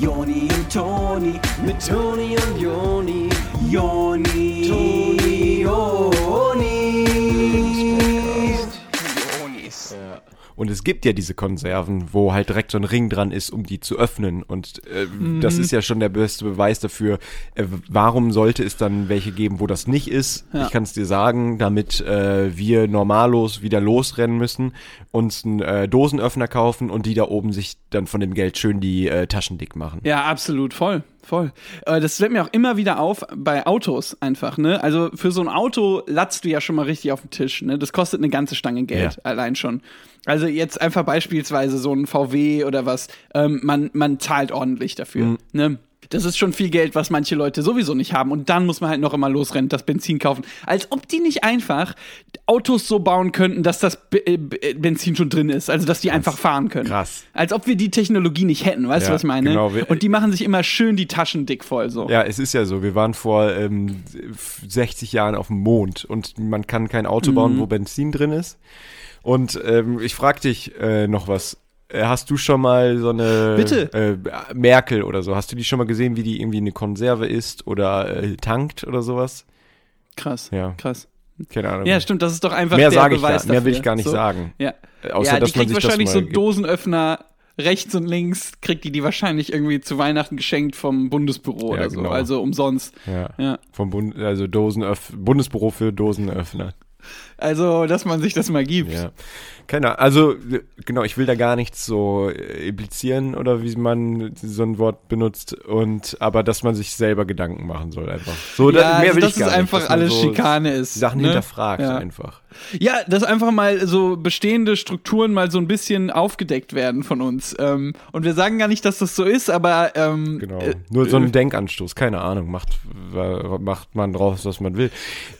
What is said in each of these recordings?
Joni und Toni, mit Toni und Joni, Joni, Toni. Und es gibt ja diese Konserven, wo halt direkt so ein Ring dran ist, um die zu öffnen. Und äh, das ist ja schon der beste Beweis dafür. Äh, warum sollte es dann welche geben, wo das nicht ist? Ja. Ich kann es dir sagen, damit äh, wir normallos wieder losrennen müssen, uns einen äh, Dosenöffner kaufen und die da oben sich dann von dem Geld schön die äh, Taschen dick machen. Ja, absolut, voll, voll. Äh, Das fällt mir auch immer wieder auf bei Autos einfach, ne? Also für so ein Auto latzt du ja schon mal richtig auf den Tisch, ne? Das kostet eine ganze Stange Geld Ja. allein schon. Also jetzt einfach beispielsweise so ein VW oder was, ähm, man, man zahlt ordentlich dafür, Mhm. ne? Das ist schon viel Geld, was manche Leute sowieso nicht haben. Und dann muss man halt noch immer losrennen, das Benzin kaufen. Als ob die nicht einfach Autos so bauen könnten, dass das äh, äh, Benzin schon drin ist. Also, dass die einfach fahren können. Krass. Als ob wir die Technologie nicht hätten, weißt du, Ja, was ich meine? genau. Und die machen sich immer schön die Taschen dick voll, so. Ja, es ist ja so. Wir waren vor ähm, 60 Jahren auf dem Mond und man kann kein Auto Mhm. bauen, wo Benzin drin ist. Und ähm, ich frag dich äh, noch was. Äh, Hast du schon mal so eine Bitte. Äh, Merkel oder so? Hast du die schon mal gesehen, wie die irgendwie eine Konserve isst oder äh, tankt oder sowas? Krass. Ja. Krass. Keine Ahnung. Ja, stimmt, das ist doch einfach Mehr der sage ich Beweis gar, mehr will ich gar nicht so. sagen. Ja. Außer, ja, die kriegt wahrscheinlich so. Dosenöffner rechts und links, kriegt die die wahrscheinlich irgendwie zu Weihnachten geschenkt vom Bundesbüro Ja, oder so. genau. Also umsonst. Ja. Ja. Vom Bund, also Dosenöff Bundesbüro für Dosenöffner. Also, dass man sich das mal gibt. Ja. Keine Ahnung. Also, äh, genau, ich will da gar nichts so äh, implizieren oder wie man so ein Wort benutzt und aber dass man sich selber Gedanken machen soll einfach. So, da- Ja, mehr also, will dass ich gar es nicht, einfach dass man alles so Schikane ist. Sachen ne? hinterfragt Ja. einfach. Ja, dass einfach mal so bestehende Strukturen mal so ein bisschen aufgedeckt werden von uns. Ähm, und wir sagen gar nicht, dass das so ist, aber ähm, Genau. äh, Nur so ein Denkanstoß, keine Ahnung, macht, macht man draus, was man will.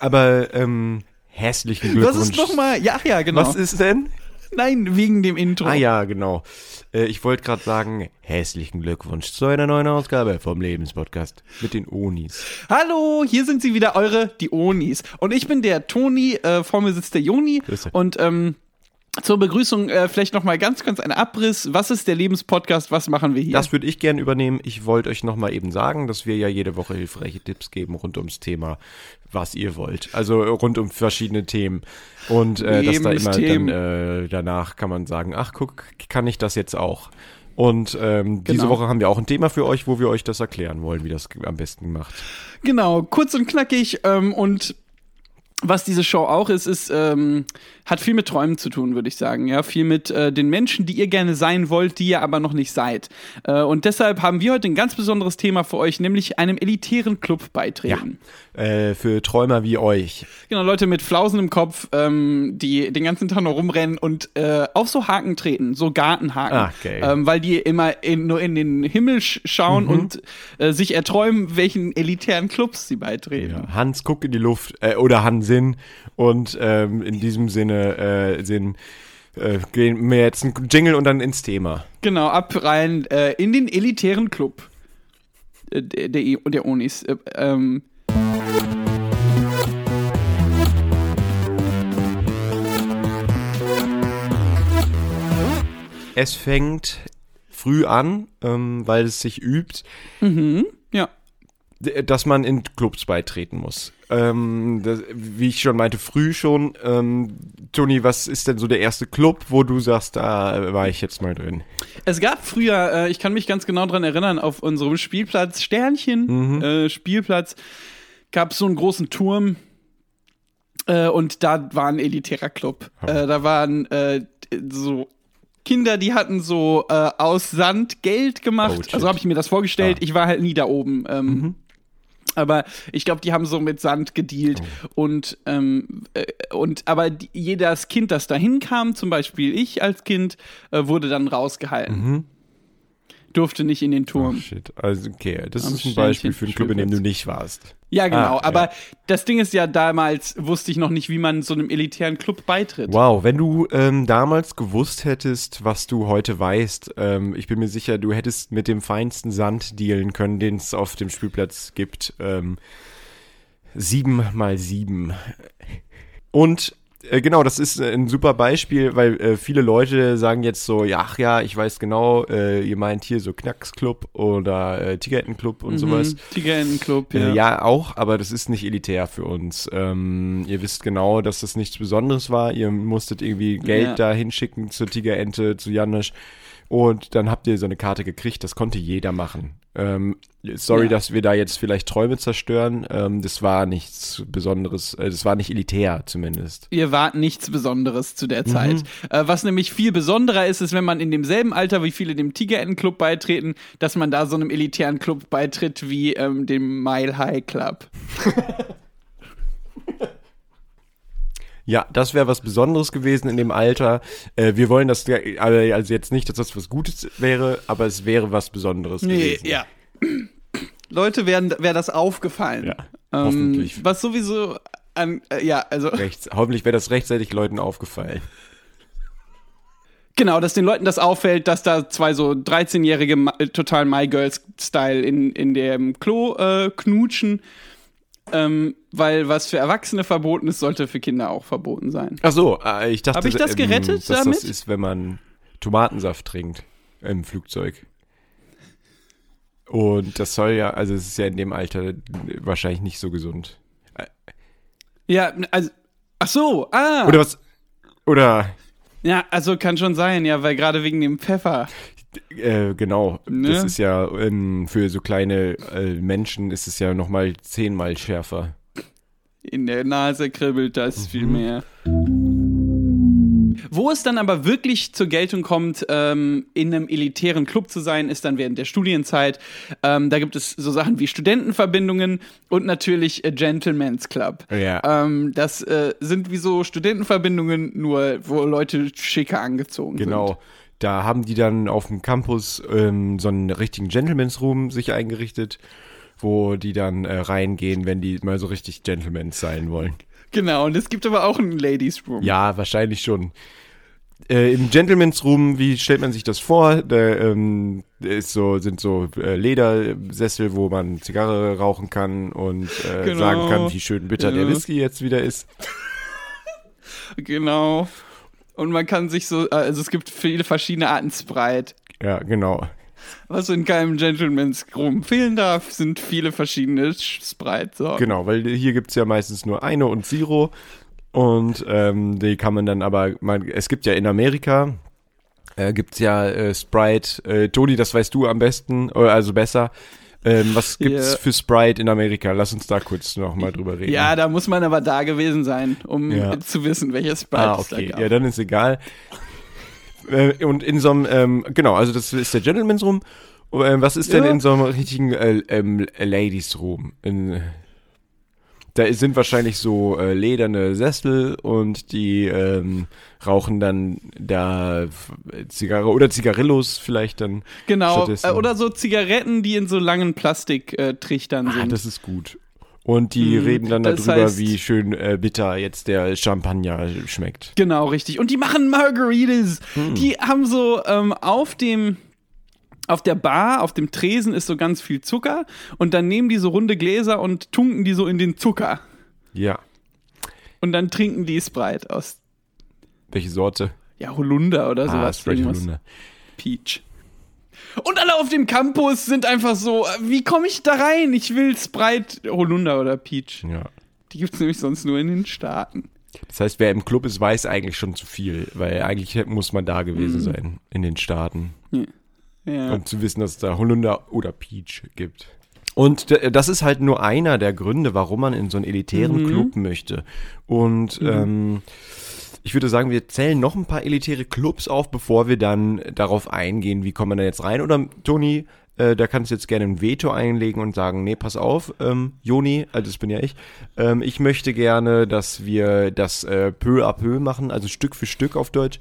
Aber ähm, hässlichen Glückwunsch. das ist doch mal, ja, ach ja, genau. Was ist denn? Nein, wegen dem Intro. Ah ja, genau. Äh, ich wollte gerade sagen, hässlichen Glückwunsch zu einer neuen Ausgabe vom Lebenspodcast mit den Onis. Hallo, hier sind sie wieder, eure, die Onis. Und ich bin der Toni, äh, vor mir sitzt der Joni. Grüße. Und ähm, zur Begrüßung äh, vielleicht noch mal ganz, ganz ein Abriss. Was ist der Lebenspodcast? Was machen wir hier? Das würde ich gerne übernehmen. Ich wollte euch nochmal eben sagen, dass wir ja jede Woche hilfreiche Tipps geben rund ums Thema, was ihr wollt. Also äh, rund um verschiedene Themen. Und äh, dass da immer dann äh, danach kann man sagen, ach guck, kann ich das jetzt auch. Und ähm, diese Genau. Woche haben wir auch ein Thema für euch, wo wir euch das erklären wollen, wie das am besten macht. Genau, kurz und knackig. Ähm, und was diese Show auch ist, ist, ähm, hat viel mit Träumen zu tun, würde ich sagen. Ja, viel mit äh, den Menschen, die ihr gerne sein wollt, die ihr aber noch nicht seid. Äh, und deshalb haben wir heute ein ganz besonderes Thema für euch, nämlich einem elitären Club beitreten. Äh, für Träumer wie euch. Genau, Leute mit Flausen im Kopf, ähm, die den ganzen Tag nur rumrennen und äh, auf so Haken treten, so Gartenhaken. Ah, geil. ähm, weil die immer in, nur in den Himmel sch schauen und äh, sich erträumen, welchen elitären Clubs sie beitreten. Ja, Hans, guck in die Luft, äh, oder Hansin. Und ähm, in diesem Sinne äh, Sinn, äh, gehen wir jetzt ein Jingle und dann ins Thema. Genau, ab rein äh, in den elitären Club äh, der, der, der Onis. Äh, ähm, Es fängt früh an, ähm, weil es sich übt, ja. Dass man in Clubs beitreten muss. Ähm, das, wie ich schon meinte, früh schon. Ähm, Toni, was ist denn so der erste Club, wo du sagst, da war ich jetzt mal drin? Es gab früher, äh, ich kann mich ganz genau dran erinnern, auf unserem Spielplatz Sternchen, äh, Spielplatz, gab es so einen großen Turm äh, und da war ein elitärer Club. Äh, da waren äh, so Kinder, die hatten so äh, aus Sand Geld Oh, gemacht. shit. also habe ich mir das vorgestellt. Ah. Ich war halt nie da oben. Ähm, Aber ich glaube, die haben so mit Sand gedealt und ähm, äh, und aber die, jedes Kind, das da hinkam, zum Beispiel ich als Kind, äh, wurde dann rausgehalten. Durfte nicht in den Oh, Turm. shit. Also, okay, das Am ist ein Beispiel für einen Club, in dem du nicht warst. Ja, genau. Ah, aber ja. das Ding ist ja, damals wusste ich noch nicht, wie man so einem elitären Club beitritt. Wow, wenn du ähm, damals gewusst hättest, was du heute weißt, ähm, ich bin mir sicher, du hättest mit dem feinsten Sand dealen können, den es auf dem Spielplatz gibt. Ähm, sieben mal sieben. Und äh, genau, das ist äh, ein super Beispiel, weil äh, viele Leute sagen jetzt so, ja, ach ja, ich weiß genau, äh, ihr meint hier so Knacksclub oder äh, Tigerentenclub und sowas. Tigerentenclub, Ja. ja. Äh, ja, auch, aber das ist nicht elitär für uns. Ähm, ihr wisst genau, dass das nichts Besonderes war. Ihr musstet irgendwie Geld Ja. da hinschicken zur Tigerente, zu Janisch. Und dann habt ihr so eine Karte gekriegt. Das konnte jeder machen. Ähm, sorry, Ja. dass wir da jetzt vielleicht Träume zerstören. Ähm, das war nichts Besonderes. Äh, das war nicht elitär zumindest. Ihr wart nichts Besonderes zu Mhm. der Zeit. Äh, was nämlich viel besonderer ist, ist, wenn man in demselben Alter, wie viele dem Tigerentenclub beitreten, dass man da so einem elitären Club beitritt wie ähm, dem Mile High Club. Ja, das wäre was Besonderes gewesen in dem Alter. Äh, wir wollen das, äh, also jetzt nicht, dass das was Gutes wäre, aber es wäre was Besonderes Nee, gewesen. ja. Leute werden wäre das aufgefallen. Ja, Ähm, hoffentlich. Was sowieso an, äh, ja, also Rechts, hoffentlich wäre das rechtzeitig Leuten aufgefallen. genau, dass den Leuten das auffällt, dass da zwei so 13-jährige Ma- äh, total My Girls Style in in dem Klo äh, knutschen. Ähm, weil was für Erwachsene verboten ist, sollte für Kinder auch verboten sein. Ach so, äh, ich dachte, Hab ich das ähm, gerettet dass damit? das ist, wenn man Tomatensaft trinkt im Flugzeug. Und das soll ja, also es ist ja in dem Alter wahrscheinlich nicht so gesund. Ja, also ach so, ah. Oder was? Oder Ja, also kann schon sein, ja, weil gerade wegen dem Pfeffer. Äh, genau, Ne? das ist ja ähm, für so kleine äh, Menschen ist es ja noch mal zehnmal schärfer. In der Nase kribbelt das Mhm. viel mehr. Wo es dann aber wirklich zur Geltung kommt, ähm, in einem elitären Club zu sein, ist dann während der Studienzeit. Ähm, da gibt es so Sachen wie Studentenverbindungen und natürlich äh, Gentleman's Club. Ja. Ähm, das äh, sind wie so Studentenverbindungen, nur wo Leute schicker angezogen sind. Genau. Da haben die dann auf dem Campus ähm, so einen richtigen Gentleman's Room sich eingerichtet, wo die dann äh, reingehen, wenn die mal so richtig Gentlemans sein wollen. Genau, und es gibt aber auch einen Ladies Room. Ja, wahrscheinlich schon. Äh, Im Gentleman's Room, wie stellt man sich das vor? Da ähm, ist so, sind so äh, Ledersessel, wo man Zigarre rauchen kann und äh, Genau. sagen kann, wie schön bitter der Ja. Whisky jetzt wieder ist. Genau. Und man kann sich so, also es gibt viele verschiedene Arten Sprite. Ja, genau. Was in keinem Gentleman's Room fehlen darf, sind viele verschiedene Sch- Sprite-Sorten. Genau, weil hier gibt's ja meistens nur eine und Zero. Und ähm, die kann man dann aber, man, es gibt ja in Amerika, äh, gibt's ja äh, Sprite. Äh, Toni, das weißt du am besten, oder also besser. Ähm, was gibt's Ja. für Sprite in Amerika? Lass uns da kurz noch mal drüber reden. Ja, da muss man aber da gewesen sein, um Ja. zu wissen, welches Sprite Ah, es da okay. gab. Ja, dann ist egal. Äh, und in so einem, ähm, genau, also das ist der Gentleman's Room. Äh, was ist denn Ja. in so einem richtigen äh, ähm, Ladies Room? In, da sind wahrscheinlich so äh, lederne Sessel und die ähm, rauchen dann da Zigarre oder Zigarillos vielleicht dann. genau. Äh, oder so Zigaretten, die in so langen Plastiktrichtern Ah, sind. das ist gut. Und die Mhm, reden dann darüber, heißt- wie schön äh, bitter jetzt der Champagner schmeckt. Genau, richtig. Und die machen Margaritas. Hm. Die haben so ähm, auf dem auf der Bar, auf dem Tresen ist so ganz viel Zucker und dann nehmen die so runde Gläser und tunken die so in den Zucker. Ja. Und dann trinken die Sprite aus, Welche Sorte? ja, Holunder oder Ah, sowas. Sprite irgendwas. Holunder. Peach. Und alle auf dem Campus sind einfach so, wie komme ich da rein? Ich will Sprite Holunder oder Peach. Ja. Die gibt's nämlich sonst nur in den Staaten. Das heißt, wer im Club ist, weiß eigentlich schon zu viel, weil eigentlich muss man da gewesen sein, in den Staaten, Ja. Um zu wissen, dass es da Holunder oder Peach gibt. Und das ist halt nur einer der Gründe, warum man in so einen elitären Club möchte. Und ähm, ich würde sagen, wir zählen noch ein paar elitäre Clubs auf, bevor wir dann darauf eingehen, wie kommt man da jetzt rein. Oder Toni, äh, da kannst du jetzt gerne ein Veto einlegen und sagen, nee, pass auf, ähm, Joni, also das bin ja ich, ähm, ich möchte gerne, dass wir das äh, peu à peu machen, also Stück für Stück auf Deutsch,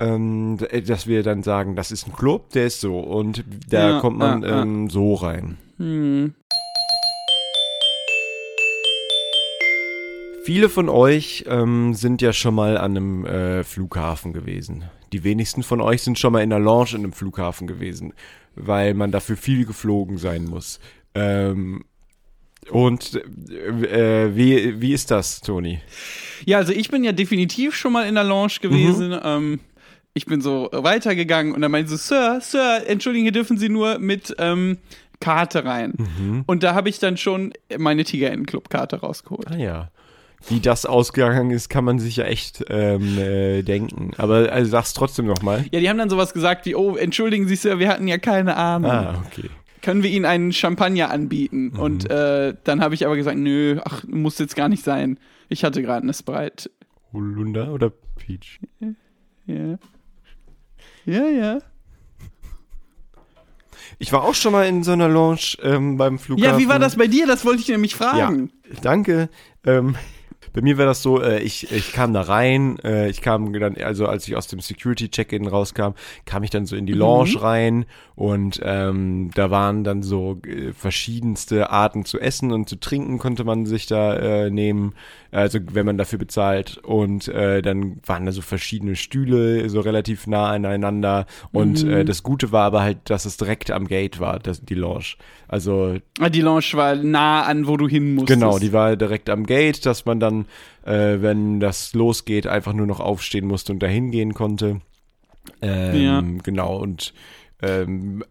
ähm, d- dass wir dann sagen, das ist ein Club, der ist so und da Ja, kommt man ja, ja. ähm, so rein. Hm. Viele von euch ähm, sind ja schon mal an einem äh, Flughafen gewesen. Die wenigsten von euch sind schon mal in einer Lounge in einem Flughafen gewesen, weil man dafür viel geflogen sein muss. Ähm, Und äh, wie, wie ist das, Toni? Ja, also ich bin ja definitiv schon mal in der Lounge gewesen. Mhm. Ähm, ich bin so weitergegangen und dann meinte so, Sir, Sir, entschuldigen, hier dürfen Sie nur mit ähm, Karte rein. Mhm. Und da habe ich dann schon meine Tigerentenclub-Karte rausgeholt. Ah ja. Wie das ausgegangen ist, kann man sich ja echt ähm, äh, denken. Aber also sag's trotzdem nochmal. Ja, die haben dann sowas gesagt wie, oh, entschuldigen Sie, Sir, wir hatten ja keine Ahnung. Ah, okay. Können wir Ihnen einen Champagner anbieten? Mhm. Und äh, dann habe ich aber gesagt, nö, ach, muss jetzt gar nicht sein. Ich hatte gerade eine Sprite. Holunder oder Peach? Ja. Ja, ja. Ich war auch schon mal in so einer Lounge ähm, beim Flughafen. Ja, wie war das bei dir? Das wollte ich nämlich fragen. Ja, danke. Ähm, bei mir war das so, äh, ich, ich kam da rein, äh, ich kam dann, also als ich aus dem Security-Check-In rauskam, kam ich dann so in die Lounge rein und ähm, da waren dann so äh, verschiedenste Arten zu essen und zu trinken konnte man sich da äh, nehmen, also wenn man dafür bezahlt und äh, dann waren da so verschiedene Stühle so relativ nah aneinander und äh, das Gute war aber halt, dass es direkt am Gate war, das, die Lounge. Also Ah, Die Lounge war nah an, wo du hin musstest. Genau, die war direkt am Gate, dass man dann, äh, wenn das losgeht, einfach nur noch aufstehen musste und dahin gehen konnte. Ähm, Ja. Genau, und ähm,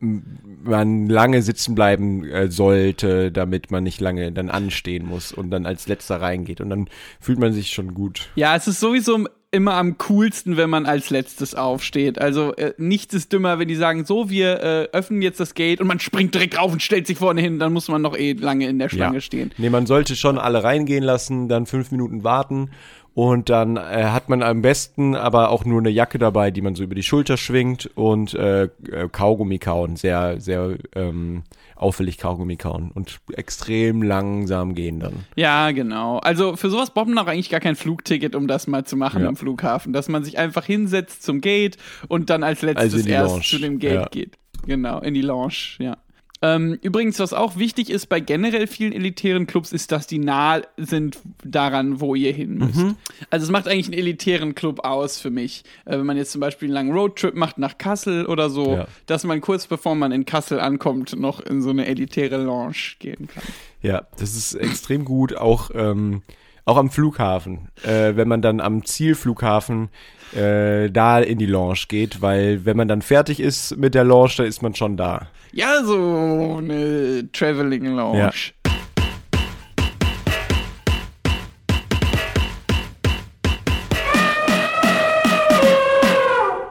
man lange sitzen bleiben äh, sollte, damit man nicht lange dann anstehen muss und dann als letzter reingeht. Und dann fühlt man sich schon gut. Ja, es ist sowieso immer am coolsten, wenn man als letztes aufsteht. Also äh, nichts ist dümmer, wenn die sagen, so, wir äh, öffnen jetzt das Gate und man springt direkt rauf und stellt sich vorne hin, dann muss man noch eh lange in der Schlange stehen. Nee, man sollte schon alle reingehen lassen, dann fünf Minuten warten und dann äh, hat man am besten aber auch nur eine Jacke dabei, die man so über die Schulter schwingt und äh, äh, Kaugummi kauen, sehr, sehr ähm, auffällig Kaugummi kauen und extrem langsam gehen dann. Ja, genau. Also für sowas braucht man auch eigentlich gar kein Flugticket, um das mal zu machen Ja. am Flughafen. Dass man sich einfach hinsetzt zum Gate und dann als letztes Also in die erst Lounge. zu dem Gate Ja. geht. Genau, in die Lounge, ja. Ähm, übrigens, was auch wichtig ist bei generell vielen elitären Clubs, ist, dass die nah sind daran, wo ihr hin müsst. Mhm. Also es macht eigentlich einen elitären Club aus für mich. Äh, wenn man jetzt zum Beispiel einen langen Roadtrip macht nach Kassel oder so, Ja. dass man kurz bevor man in Kassel ankommt, noch in so eine elitäre Lounge gehen kann. Ja, das ist extrem gut, auch, ähm, auch am Flughafen, äh, wenn man dann am Zielflughafen äh, da in die Lounge geht, weil wenn man dann fertig ist mit der Lounge, dann ist man schon da. Ja, so eine Traveling Lounge. Ja.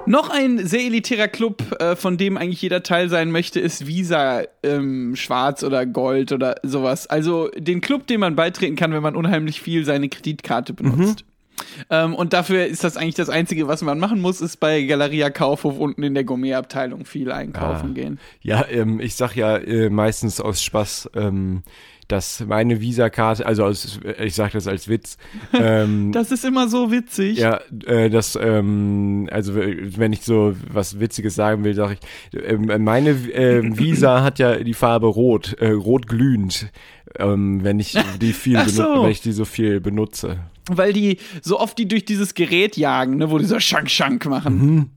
Noch ein sehr elitärer Club, äh, von dem eigentlich jeder Teil sein möchte, ist Visa ähm, Schwarz oder Gold oder sowas. Also den Club, dem man beitreten kann, wenn man unheimlich viel seine Kreditkarte benutzt. Ähm, und dafür ist das eigentlich das Einzige, was man machen muss, ist bei Galeria Kaufhof unten in der Gourmetabteilung viel einkaufen Ah. gehen. Ja, ähm, ich sag ja äh, meistens aus Spaß, ähm, dass meine Visa-Karte, also aus, ich sag das als Witz, ähm, Das ist immer so witzig. ja, äh, das, ähm, also wenn ich so was Witziges sagen will, sage ich, ähm, meine ähm, Visa hat ja die Farbe rot, äh, rot glühend, ähm, wenn ich die viel so. wenn ich die so viel benutze. Weil die so oft die durch dieses Gerät jagen, ne, wo die so Schank-Schank machen.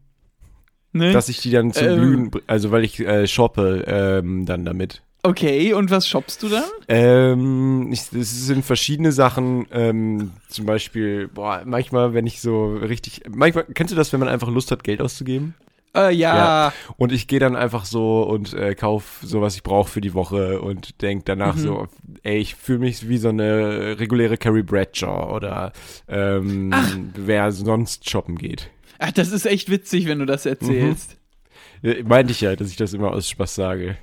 Ne? Dass ich die dann zum Ähm. Glühen, br- also weil ich äh, shoppe ähm, dann damit. okay, und was shoppst du dann? Ähm, ich, es sind verschiedene Sachen, ähm, zum Beispiel, boah, manchmal, wenn ich so richtig, manchmal, kennst du das, wenn man einfach Lust hat, Geld auszugeben? Äh, ja. Und ich gehe dann einfach so und äh, kauf so, was ich brauche für die Woche und denk danach so, ey, ich fühle mich wie so eine reguläre Carrie Bradshaw oder ähm, wer sonst shoppen geht. Ach, das ist echt witzig, wenn du das erzählst. Äh, Meinte ich ja, dass ich das immer aus Spaß sage.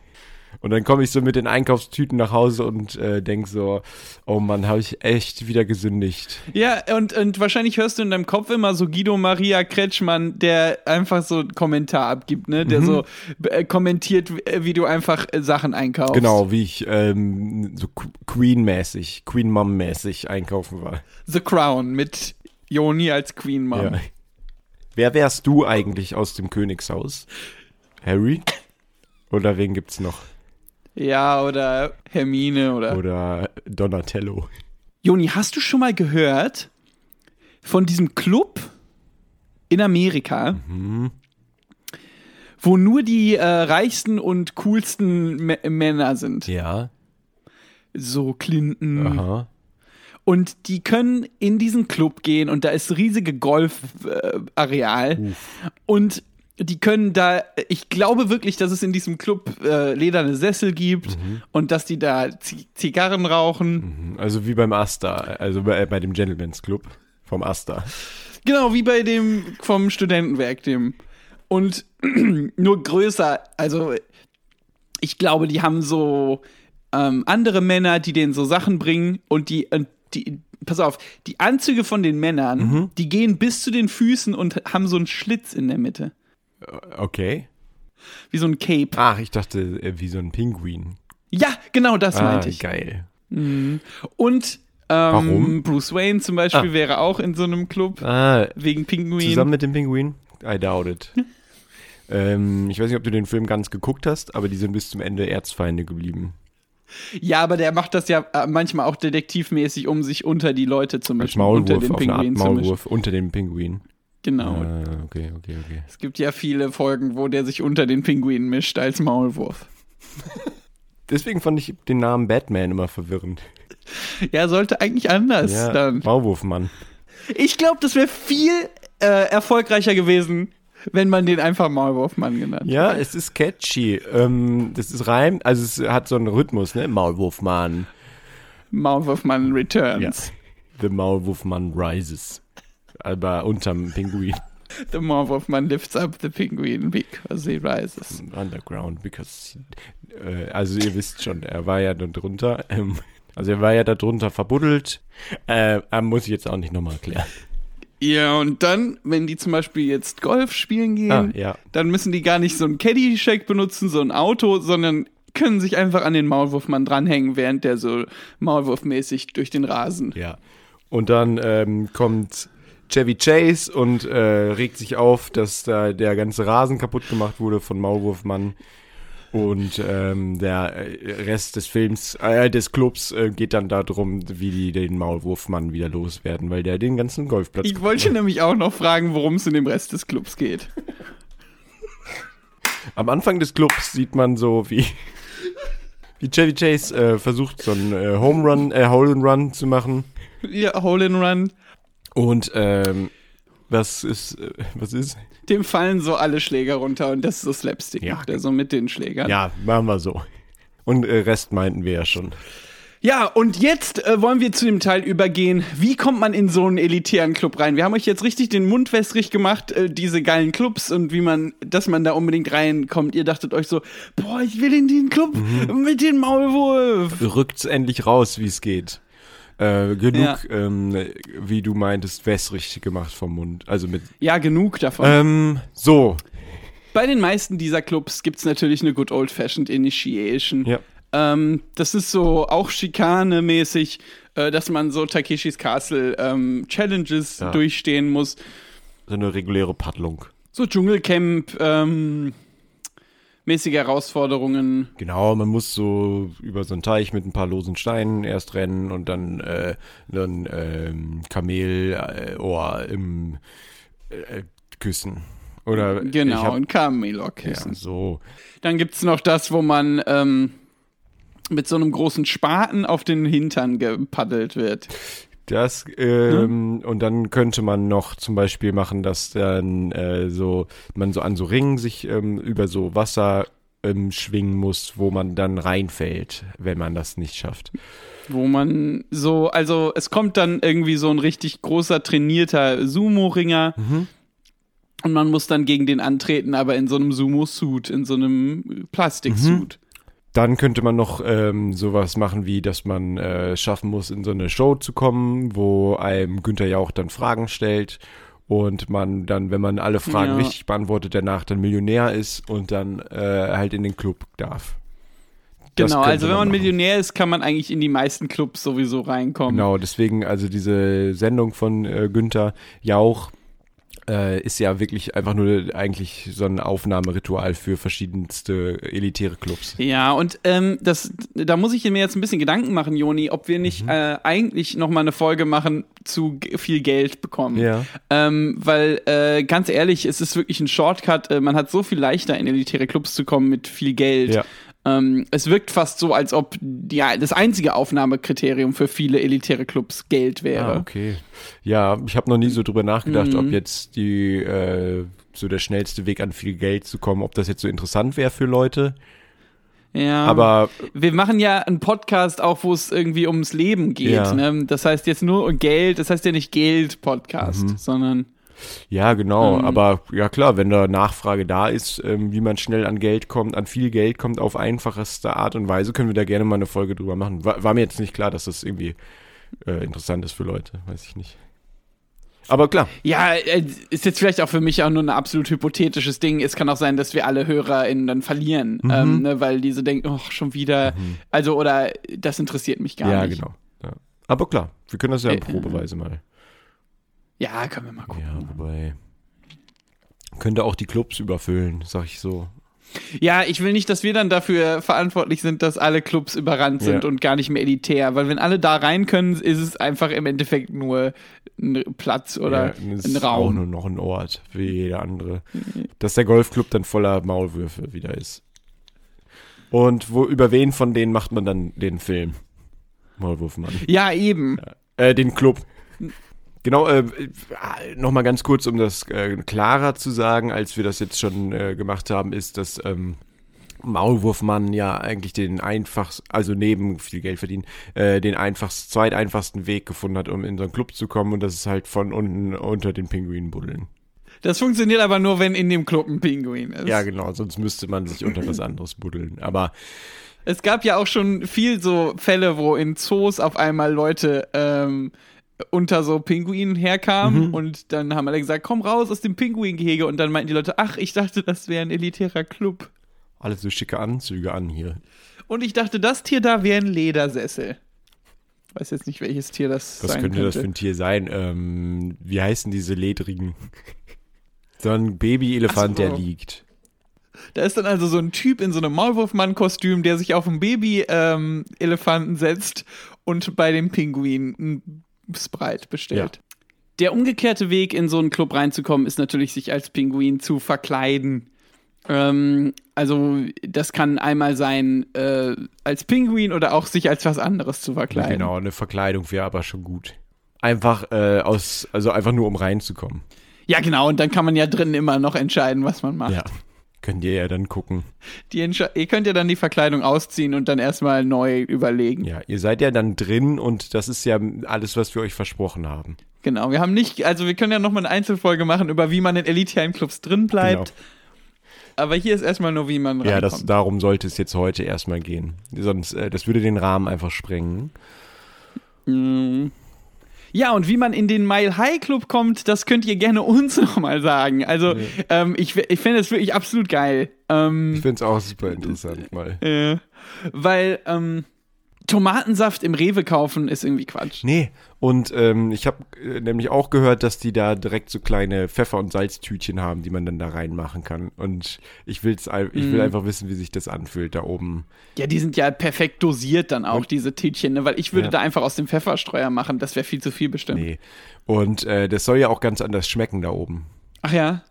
Und dann komme ich so mit den Einkaufstüten nach Hause und äh, denk so, oh Mann, habe ich echt wieder gesündigt. Ja, und, und wahrscheinlich hörst du in deinem Kopf immer so Guido Maria Kretschmann, der einfach so einen Kommentar abgibt, ne? Der so äh, kommentiert, wie, wie du einfach äh, Sachen einkaufst. Genau, wie ich ähm, so Qu- Queen-mäßig, Queen-Mom-mäßig einkaufen war. The Crown mit Joni als Queen Mom. Ja. Wer wärst du eigentlich aus dem Königshaus? Harry? Oder wen gibt's noch? Ja, oder Hermine oder. Oder Donatello? Joni, hast du schon mal gehört von diesem Club in Amerika, wo nur die äh, reichsten und coolsten M Männer sind? Ja. so Clinton. Aha. Und die können in diesen Club gehen und da ist riesige Golfareal. Äh, und die können da, ich glaube wirklich, dass es in diesem Club äh, lederne Sessel gibt und dass die da Z Zigarren rauchen. Also wie beim Asta, also bei, bei dem Gentleman's Club vom Asta. Genau, wie bei dem vom Studentenwerk, dem. Und nur größer, also ich glaube, die haben so ähm, andere Männer, die denen so Sachen bringen und die, und die, pass auf, die Anzüge von den Männern, die gehen bis zu den Füßen und haben so einen Schlitz in der Mitte. Okay. Wie so ein Cape. Ach, ich dachte, äh, wie so ein Pinguin. Ja, genau das Ah, meinte ich. geil. Und ähm, Warum? Bruce Wayne zum Beispiel Ah. wäre auch in so einem Club Ah, wegen Pinguin. zusammen mit dem Pinguin? I doubt it. ähm, ich weiß nicht, ob du den Film ganz geguckt hast, aber die sind bis zum Ende Erzfeinde geblieben. Ja, aber der macht das ja äh, manchmal auch detektivmäßig, um sich unter die Leute zu Als mischen. unter Maulwurf, den auf eine Art Pinguin. Maulwurf unter dem Pinguin. Genau. Ah, okay, okay, okay. Es gibt ja viele Folgen, wo der sich unter den Pinguinen mischt als Maulwurf. Deswegen fand ich den Namen Batman immer verwirrend. Ja, sollte eigentlich anders Ja, dann. Maulwurfmann. Ich glaube, das wäre viel äh, erfolgreicher gewesen, wenn man den einfach Maulwurfmann genannt Ja, es ist catchy. Ähm, das ist Reim, also es hat so einen Rhythmus, ne? Maulwurfmann. Maulwurfmann Returns. The Maulwurfmann rises. Aber unterm Pinguin. The Maulwurfmann lifts up the penguin because he rises. Underground, because. Äh, also, ihr wisst schon, er war ja da drunter. Ähm, also, er war ja da drunter verbuddelt. Äh, äh, muss ich jetzt auch nicht nochmal erklären. Ja, und dann, wenn die zum Beispiel jetzt Golf spielen gehen, Ah, ja. dann müssen die gar nicht so ein Caddyshack benutzen, so ein Auto, sondern können sich einfach an den Maulwurfmann dranhängen, während der so maulwurfmäßig durch den Rasen. Ja. Und dann ähm, kommt Chevy Chase und äh, regt sich auf, dass da der ganze Rasen kaputt gemacht wurde von Maulwurfmann. Und ähm, der äh, Rest des Films, äh, des Clubs äh, geht dann darum, wie die den Maulwurfmann wieder loswerden, weil der den ganzen Golfplatz. Ich wollte nämlich auch noch fragen, worum es in dem Rest des Clubs geht. Am Anfang des Clubs sieht man so, wie, wie Chevy Chase äh, versucht, so einen äh, Home Run, äh, Hole in Run zu machen. Ja, Hole in Run. Und ähm, was ist, äh, was ist? Dem fallen so alle Schläger runter und das ist so Slapstick, Ja. macht er so mit den Schlägern. Ja, machen wir so. Und äh, Rest meinten wir ja schon. Ja, und jetzt äh, wollen wir zu dem Teil übergehen. Wie kommt man in so einen elitären Club rein? Wir haben euch jetzt richtig den Mund wässrig gemacht, äh, diese geilen Clubs und wie man, dass man da unbedingt reinkommt. Ihr dachtet euch so, boah, ich will in den Club mit dem Maulwurf. Rückt's endlich raus, wie es geht. Äh, genug, Ja. ähm, wie du meintest, wässrig gemacht vom Mund. Also mit. Ja, genug davon. Ähm, so. Bei den meisten dieser Clubs gibt's natürlich eine good old-fashioned Initiation. Ja. Ähm, das ist so auch Schikane-mäßig, äh, dass man so Takeshis Castle ähm, Challenges Ja. durchstehen muss. So eine reguläre Paddlung. So Dschungelcamp, ähm, mäßige Herausforderungen. Genau, man muss so über so einen Teich mit ein paar losen Steinen erst rennen und dann äh, ein ähm, Kamel äh, im äh, küssen. Oder Genau, hab, ein Kamelok ja, so. Dann gibt's noch das, wo man ähm, mit so einem großen Spaten auf den Hintern gepaddelt wird. Das, ähm, und dann könnte man noch zum Beispiel machen, dass dann äh, so, man so an so Ringen sich ähm, über so Wasser ähm, schwingen muss, wo man dann reinfällt, wenn man das nicht schafft. Wo man so, also es kommt dann irgendwie so ein richtig großer, trainierter Sumo-Ringer. Und man muss dann gegen den antreten, aber in so einem Sumo-Suit, in so einem Plastik-Suit. Dann könnte man noch ähm, sowas machen, wie dass man äh, schaffen muss, in so eine Show zu kommen, wo einem Günther Jauch dann Fragen stellt und man dann, wenn man alle Fragen Ja. richtig beantwortet, danach dann Millionär ist und dann äh, halt in den Club darf. Das Genau, also wenn man machen. Millionär ist, kann man eigentlich in die meisten Clubs sowieso reinkommen. Genau, deswegen, also diese Sendung von äh, Günther Jauch äh, ist ja wirklich einfach nur eigentlich so ein Aufnahmeritual für verschiedenste elitäre Clubs. Ja, und ähm, das, da muss ich mir jetzt ein bisschen Gedanken machen, Joni, ob wir Mhm. nicht äh, eigentlich noch mal eine Folge machen zu viel Geld bekommen. Ja. Ähm, weil, äh, ganz ehrlich, es ist wirklich ein Shortcut. Äh, man hat so viel leichter in elitäre Clubs zu kommen mit viel Geld. Ja. Ähm, es wirkt fast so, als ob ja, das einzige Aufnahmekriterium für viele elitäre Clubs Geld wäre. Ah, okay. Ja, ich habe noch nie so drüber nachgedacht, Mhm. ob jetzt die äh, so der schnellste Weg an viel Geld zu kommen, ob das jetzt so interessant wäre für Leute. Ja. Aber wir machen ja einen Podcast auch, wo es irgendwie ums Leben geht. Ja. Ne? Das heißt jetzt nur Geld, das heißt ja nicht Geld-Podcast, Mhm. sondern ja, genau. Ähm. Aber ja klar, wenn da Nachfrage da ist, ähm, wie man schnell an Geld kommt, an viel Geld kommt, auf einfachste Art und Weise, können wir da gerne mal eine Folge drüber machen. War, war mir jetzt nicht klar, dass das irgendwie äh, interessant ist für Leute, weiß ich nicht. Aber klar, Ja, äh, ist jetzt vielleicht auch für mich auch nur ein absolut hypothetisches Ding. Es kann auch sein, dass wir alle HörerInnen dann verlieren, Mhm. ähm, ne, weil diese denken, oh, schon wieder. Also, oder das interessiert mich gar ja, nicht. genau. Ja. Aber klar, wir können das ja Äh, Probeweise mal. Ja, können wir mal gucken. Ja, wobei. Könnte auch die Clubs überfüllen, sag ich so. Ja, ich will nicht, dass wir dann dafür verantwortlich sind, dass alle Clubs überrannt sind Ja. und gar nicht mehr elitär. Weil wenn alle da rein können, ist es einfach im Endeffekt nur ein Platz oder ja, ein ist auch Raum. nur noch ein Ort, wie jeder andere. Dass der Golfclub dann voller Maulwürfe wieder ist. Und wo, über wen von denen macht man dann den Film? Maulwurfmann. Ja, eben. Äh, den Club. Genau, äh, nochmal ganz kurz, um das äh, klarer zu sagen, als wir das jetzt schon äh, gemacht haben, ist, dass ähm, Maulwurfmann ja eigentlich den einfachsten, also neben viel Geld verdienen, äh, den einfachsten, zweiteinfachsten Weg gefunden hat, um in so einen Club zu kommen und das ist halt von unten unter den Pinguinen buddeln. Das funktioniert aber nur, wenn in dem Club ein Pinguin ist. Ja, genau, sonst müsste man sich unter was anderes buddeln. Aber Es gab ja auch schon viel so Fälle, wo in Zoos auf einmal Leute ähm, unter so Pinguinen herkamen Mhm. und dann haben alle gesagt, komm raus aus dem Pinguingehege und dann meinten die Leute, ach, ich dachte, das wäre ein elitärer Club. alle so schicke Anzüge an hier. Und ich dachte, das Tier da wäre ein Ledersessel. Weiß jetzt nicht, welches Tier das Was sein könnte könnte. das für ein Tier sein? Ähm, wie heißen diese ledrigen? So ein Babyelefant, so. der liegt. Da ist dann also so ein Typ in so einem Maulwurfmann-Kostüm, der sich auf einen Baby-Elefanten setzt und bei dem Pinguin ein Sprite bestellt. Der umgekehrte Weg, in so einen Club reinzukommen, ist natürlich, sich als Pinguin zu verkleiden. Ähm, also, das kann einmal sein, äh, als Pinguin oder auch sich als was anderes zu verkleiden. Genau, eine Verkleidung wäre aber schon gut. Einfach äh, aus, also einfach nur um reinzukommen. Ja, genau, und dann kann man ja drinnen immer noch entscheiden, was man macht. Ja. Könnt ihr ja dann gucken. Ihr könnt ja dann die Verkleidung ausziehen und dann erstmal neu überlegen. Ja, ihr seid ja dann drin und das ist ja alles, was wir euch versprochen haben. Genau, wir haben nicht, also wir können ja nochmal eine Einzelfolge machen über wie man in elitären Clubs drin bleibt. Genau. Aber hier ist erstmal nur, wie man Ja, das, reinkommt. darum sollte es jetzt heute erstmal gehen. Sonst, äh, das würde den Rahmen einfach sprengen. Mhm. Ja, und wie man in den Mile High Club kommt, das könnt ihr gerne uns nochmal sagen. Also, ähm, ich, ich finde das wirklich absolut geil. Ähm, Ich finde es auch super interessant mal. äh, weil ähm, Tomatensaft im Rewe kaufen ist irgendwie Quatsch. Nee, und ähm, ich habe äh, nämlich auch gehört, dass die da direkt so kleine Pfeffer- und Salztütchen haben, die man dann da reinmachen kann. Und ich, will's, ich will Mhm. einfach wissen, wie sich das anfühlt da oben. Ja, die sind ja perfekt dosiert dann auch, Und- diese Tütchen, ne? weil ich würde Ja. da einfach aus dem Pfefferstreuer machen, das wäre viel zu viel bestimmt. Nee. Und äh, das soll ja auch ganz anders schmecken da oben. Ach ja,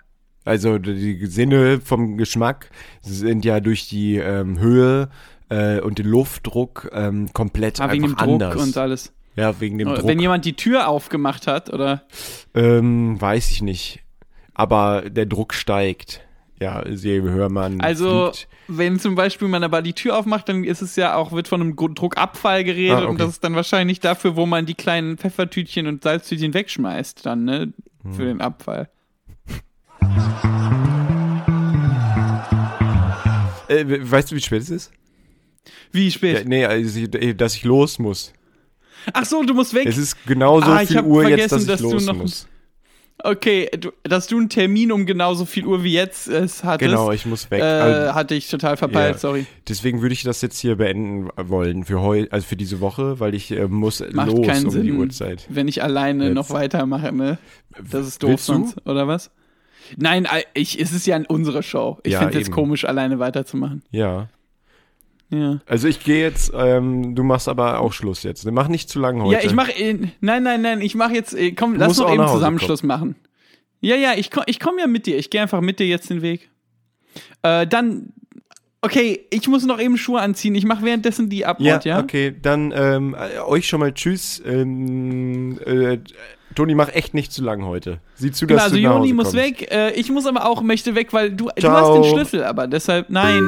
Also die Sinne vom Geschmack sind ja durch die ähm, Höhe äh, und den Luftdruck ähm, komplett ah, wegen dem einfach Druck anders. und alles. Ja, wegen dem Druck. Wenn jemand die Tür aufgemacht hat, oder? ähm, weiß ich nicht. Aber der Druck steigt. Ja, je höher man Also, fliegt. wenn zum Beispiel man aber die Tür aufmacht, dann ist es ja auch, wird von einem Druckabfall geredet Ah, okay. und das ist dann wahrscheinlich dafür, wo man die kleinen Pfeffertütchen und Salztütchen wegschmeißt, dann, ne? Hm. Für den Abfall. Äh, we- weißt du, wie spät es ist? Wie Ja, spät? nee, also, dass ich los muss. Ach so, du musst weg. Es ist genauso Ah, ich viel Uhr jetzt, dass ich dass du los noch- muss. Okay, du, dass du einen Termin um genauso viel Uhr wie jetzt es hattest, Genau, ich muss weg. äh, Also, hatte ich total verpeilt, Ja. sorry. deswegen würde ich das jetzt hier beenden wollen für heu, also für diese Woche, weil ich äh, muss Macht los keinen um die Sinn, Uhrzeit. wenn ich alleine Jetzt. noch weitermache, ne? Das ist doof sonst, oder was? Nein, äh, ich, es ist ja unsere Show. Ich Ja, finde es komisch, alleine weiterzumachen. Ja. Ja. Also ich gehe jetzt, ähm, du machst aber auch Schluss jetzt. Mach nicht zu lang heute. Ja, ich mache. Nein, nein, nein, ich mache jetzt. äh, Komm, lass musst doch eben nach Hause Zusammenschluss machen. Ja, ja, ich, komm- ich komme ja mit dir. Ich gehe einfach mit dir jetzt den Weg. Äh, dann Okay, ich muss noch eben Schuhe anziehen. Ich mache währenddessen die Abmord, ja? okay, dann ähm, äh, euch schon mal Tschüss. Ähm, äh, Toni, mach echt nicht zu lang heute. Sieh zu, dass Genau, also du nach Joni Hause muss kommst. weg. Äh, ich muss aber auch möchte weg, weil du, du hast den Schlüssel, aber deshalb nein.